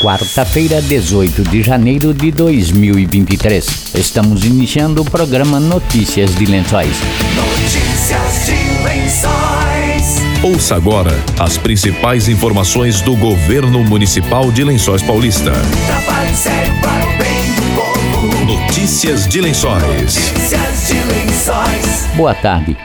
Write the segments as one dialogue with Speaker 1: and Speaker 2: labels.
Speaker 1: quarta-feira, 18 de janeiro de 2023. Estamos iniciando o programa Notícias de Lençóis.
Speaker 2: Notícias de Lençóis.
Speaker 3: Ouça agora as principais informações do governo municipal de Lençóis Paulista. Notícias de Lençóis.
Speaker 2: Notícias de Lençóis.
Speaker 1: Boa tarde.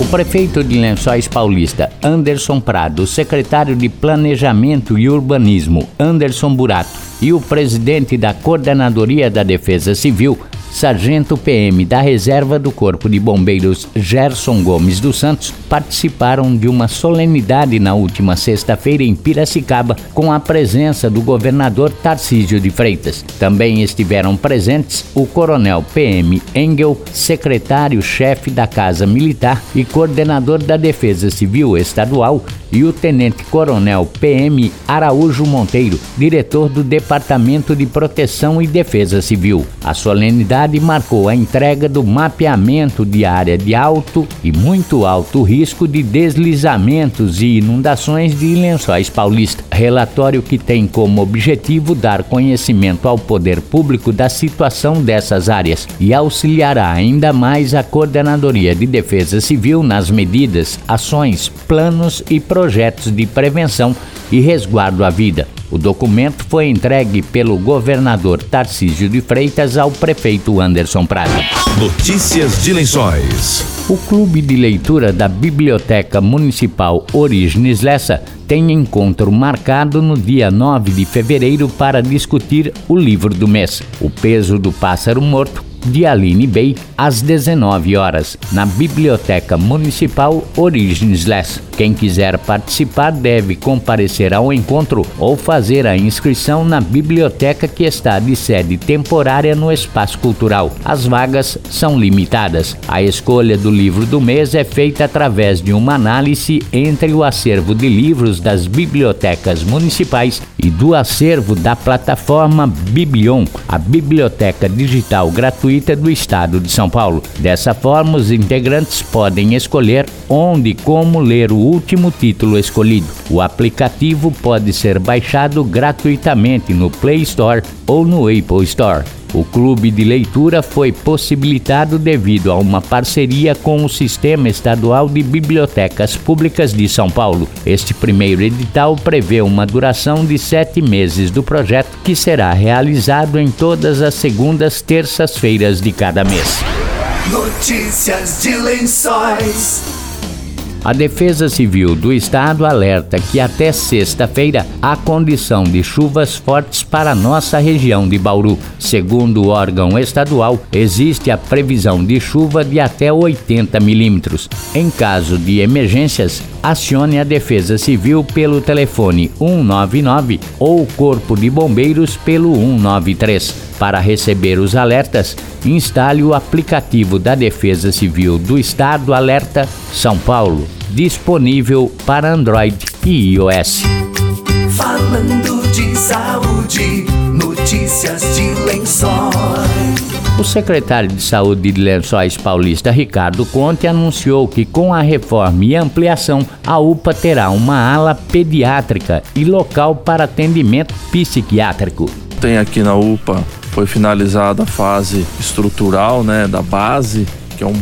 Speaker 1: O prefeito de Lençóis Paulista, Anderson Prado, o secretário de Planejamento e Urbanismo, Anderson Burato, e o presidente da Coordenadoria da Defesa Civil, Sargento PM da Reserva do Corpo de Bombeiros Gerson Gomes dos Santos participaram de uma solenidade na última sexta-feira em Piracicaba com a presença do governador Tarcísio de Freitas. Também estiveram presentes o Coronel PM Engel, secretário-chefe da Casa Militar e coordenador da Defesa Civil Estadual, e o Tenente Coronel PM Araújo Monteiro, diretor do Departamento de Proteção e Defesa Civil. A solenidade marcou a entrega do mapeamento de área de alto e muito alto risco de deslizamentos e inundações de Lençóis Paulista. Relatório que tem como objetivo dar conhecimento ao poder público da situação dessas áreas e auxiliará ainda mais a Coordenadoria de Defesa Civil nas medidas, ações, planos e projetos de prevenção e resguardo à vida. O documento foi entregue pelo governador Tarcísio de Freitas ao prefeito Anderson Prado.
Speaker 3: Notícias de Lençóis.
Speaker 1: O Clube de Leitura da Biblioteca Municipal Origens Lessa tem encontro marcado no dia 9 de fevereiro para discutir o livro do mês, O Peso do Pássaro Morto, de Aline Bey, às 19 horas, na Biblioteca Municipal Origens Less. Quem quiser participar deve comparecer ao encontro ou fazer a inscrição na biblioteca que está de sede temporária no Espaço Cultural. As vagas são limitadas. A escolha do livro do mês é feita através de uma análise entre o acervo de livros das bibliotecas municipais e do acervo da plataforma Biblion, a biblioteca digital gratuita do estado de São Paulo. Dessa forma, os integrantes podem escolher onde e como ler o último título escolhido. O aplicativo pode ser baixado gratuitamente no Play Store ou no Apple Store. O clube de leitura foi possibilitado devido a uma parceria com o Sistema Estadual de Bibliotecas Públicas de São Paulo. Este primeiro edital prevê uma duração de sete meses do projeto, que será realizado em todas as segundas terças-feiras de cada mês.
Speaker 2: Notícias de Lençóis.
Speaker 1: A Defesa Civil do Estado alerta que até sexta-feira há condição de chuvas fortes para nossa região de Bauru. Segundo o órgão estadual, existe a previsão de chuva de até 80 milímetros. Em caso de emergências, acione a Defesa Civil pelo telefone 199 ou o Corpo de Bombeiros pelo 193. Para receber os alertas, instale o aplicativo da Defesa Civil do Estado Alerta São Paulo, disponível para Android e iOS.
Speaker 2: Falando de saúde, notícias de Lençóis.
Speaker 1: O secretário de Saúde de Lençóis Paulista, Ricardo Conte, anunciou que com a reforma e ampliação, a UPA terá uma ala pediátrica e local para atendimento psiquiátrico.
Speaker 4: Tem aqui na UPA foi finalizada a fase estrutural, né, da base, que é um,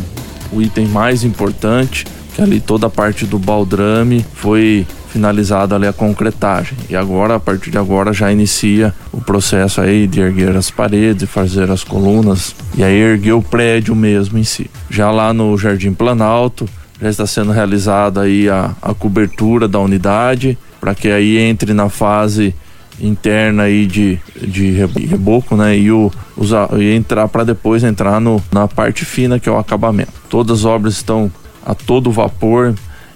Speaker 4: o item mais importante, que ali toda a parte do baldrame foi finalizada ali a concretagem. E agora, a partir de agora, já inicia o processo aí de erguer as paredes, fazer as colunas e aí erguer o prédio mesmo em si. Já lá no Jardim Planalto, já está sendo realizada aí a, a cobertura da unidade, para que aí entre na fase interna aí de, de reboco, né? E, o, usar, e entrar para depois entrar no, na parte fina que é o acabamento. Todas as obras estão a todo vapor,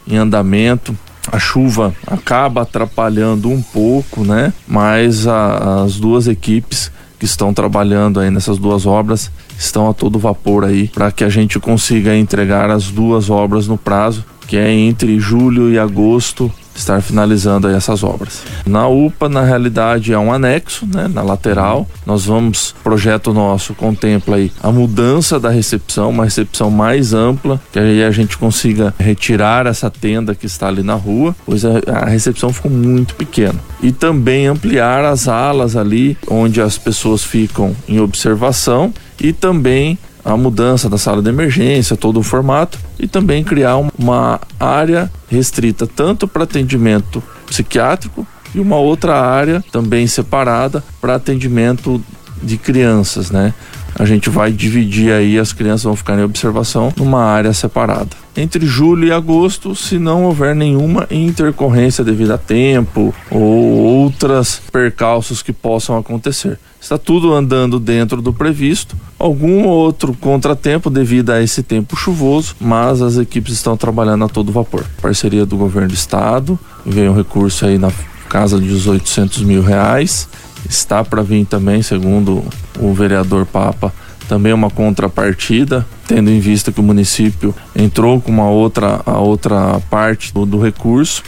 Speaker 4: em andamento. A chuva acaba atrapalhando um pouco, né? Mas a, as duas equipes que estão trabalhando aí nessas duas obras estão a todo vapor aí para que a gente consiga entregar as duas obras no prazo, que é entre julho e agosto estar finalizando essas obras. Na UPA, na realidade, é um anexo, né, na lateral. Nós vamos, projeto nosso contempla aí a mudança da recepção, uma recepção mais ampla, que aí a gente consiga retirar essa tenda que está ali na rua, pois a, a recepção ficou muito pequena. E também ampliar as alas ali, onde as pessoas ficam em observação e também a mudança da sala de emergência, todo o formato e também criar uma área restrita tanto para atendimento psiquiátrico e uma outra área também separada para atendimento de crianças, né? A gente vai dividir aí, as crianças vão ficar em observação numa área separada. Entre julho e agosto, se não houver nenhuma intercorrência devido a tempo ou outras percalços que possam acontecer. Está tudo andando dentro do previsto. Algum outro contratempo devido a esse tempo chuvoso, mas as equipes estão trabalhando a todo vapor. Parceria do governo do estado, veio um recurso aí na casa de 800 mil reais está para vir também, segundo o vereador Papa, também uma contrapartida, tendo em vista que o município entrou com uma outra, a outra parte do, do recurso.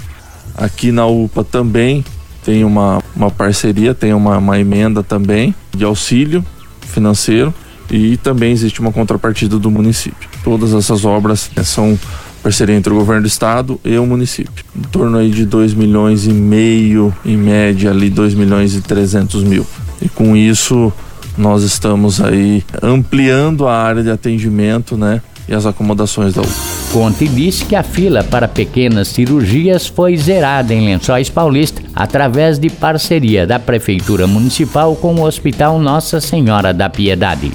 Speaker 4: Aqui na UPA também tem uma, uma parceria, tem uma, uma emenda também de auxílio financeiro e também existe uma contrapartida do município. Todas essas obras são parceria entre o governo do estado e o município. Em torno aí de 2 milhões e meio, em média ali 2 milhões e 300 mil. E com isso nós estamos aí ampliando a área de atendimento, né? E as acomodações da UPA.
Speaker 1: Conte disse que a fila para pequenas cirurgias foi zerada em Lençóis Paulista através de parceria da Prefeitura Municipal com o Hospital Nossa Senhora da Piedade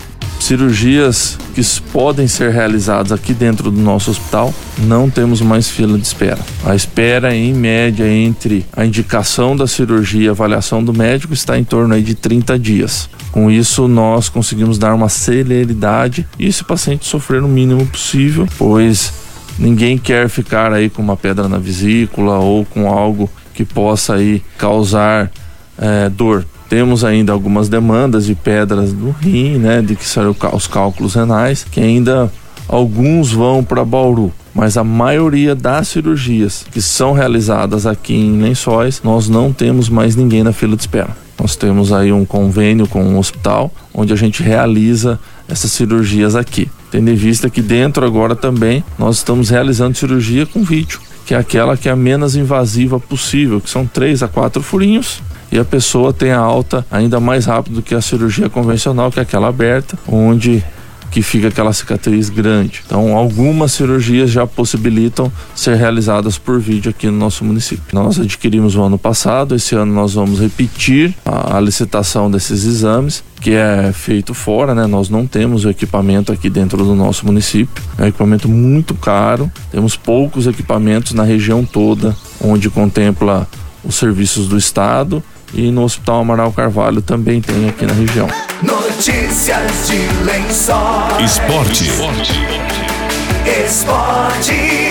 Speaker 4: cirurgias que podem ser realizadas aqui dentro do nosso hospital, não temos mais fila de espera. A espera, em média, entre a indicação da cirurgia e a avaliação do médico está em torno aí de 30 dias. Com isso, nós conseguimos dar uma celeridade e esse paciente sofrer o mínimo possível, pois ninguém quer ficar aí com uma pedra na vesícula ou com algo que possa aí causar é, dor. Temos ainda algumas demandas de pedras no rim, né, de que são os cálculos renais, que ainda alguns vão para Bauru, mas a maioria das cirurgias que são realizadas aqui em Lençóis, nós não temos mais ninguém na fila de espera. Nós temos aí um convênio com um hospital onde a gente realiza essas cirurgias aqui. Tendo em vista que dentro agora também nós estamos realizando cirurgia com vídeo, que é aquela que é a menos invasiva possível, que são três a quatro furinhos e a pessoa tem a alta ainda mais rápido do que a cirurgia convencional, que é aquela aberta, onde que fica aquela cicatriz grande. Então, algumas cirurgias já possibilitam ser realizadas por vídeo aqui no nosso município. Nós adquirimos o ano passado, esse ano nós vamos repetir a, a licitação desses exames, que é feito fora, né? Nós não temos o equipamento aqui dentro do nosso município. É um equipamento muito caro. Temos poucos equipamentos na região toda, onde contempla os serviços do estado e no Hospital Amaral Carvalho também tem aqui na região.
Speaker 2: Notícias de lençóis.
Speaker 3: Esporte.
Speaker 2: Esportes.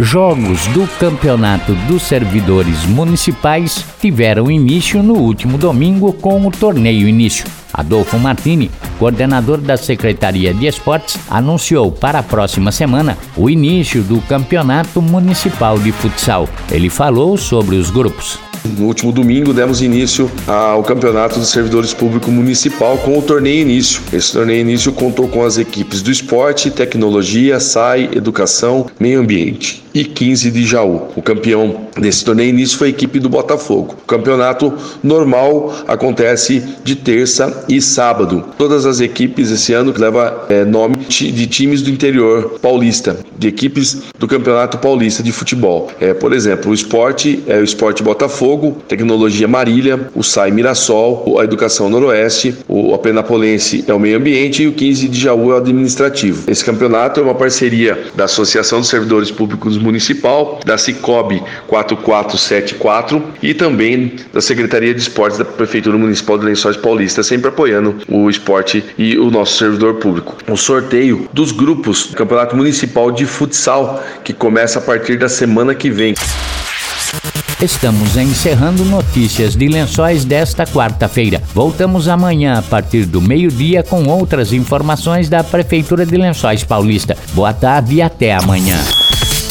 Speaker 1: Jogos do Campeonato dos Servidores Municipais tiveram início no último domingo com o torneio início. Adolfo Martini, coordenador da Secretaria de Esportes, anunciou para a próxima semana o início do Campeonato Municipal de Futsal. Ele falou sobre os grupos.
Speaker 5: No último domingo demos início ao Campeonato dos Servidores Públicos Municipal com o torneio início. Esse torneio início contou com as equipes do esporte, tecnologia, SAI, educação, meio ambiente e 15 de Jaú. O campeão desse torneio início foi a equipe do Botafogo. O campeonato normal acontece de terça e sábado. Todas as equipes esse ano leva é, nome de times do interior paulista, de equipes do Campeonato Paulista de Futebol. É, por exemplo, o esporte é o Esporte Botafogo, Tecnologia Marília, o SAI Mirassol, a Educação Noroeste, o Apenapolense é o Meio Ambiente e o 15 de Jaú é o Administrativo. Esse campeonato é uma parceria da Associação dos Servidores Públicos Municipal, da Cicobi 4474 e também da Secretaria de Esportes da Prefeitura Municipal de Lençóis Paulista, sempre apoiando o esporte e o nosso servidor público. O sorteio dos grupos do Campeonato Municipal de Futsal, que começa a partir da semana que vem.
Speaker 1: Estamos encerrando notícias de lençóis desta quarta-feira. Voltamos amanhã a partir do meio-dia com outras informações da Prefeitura de Lençóis Paulista. Boa tarde e até amanhã.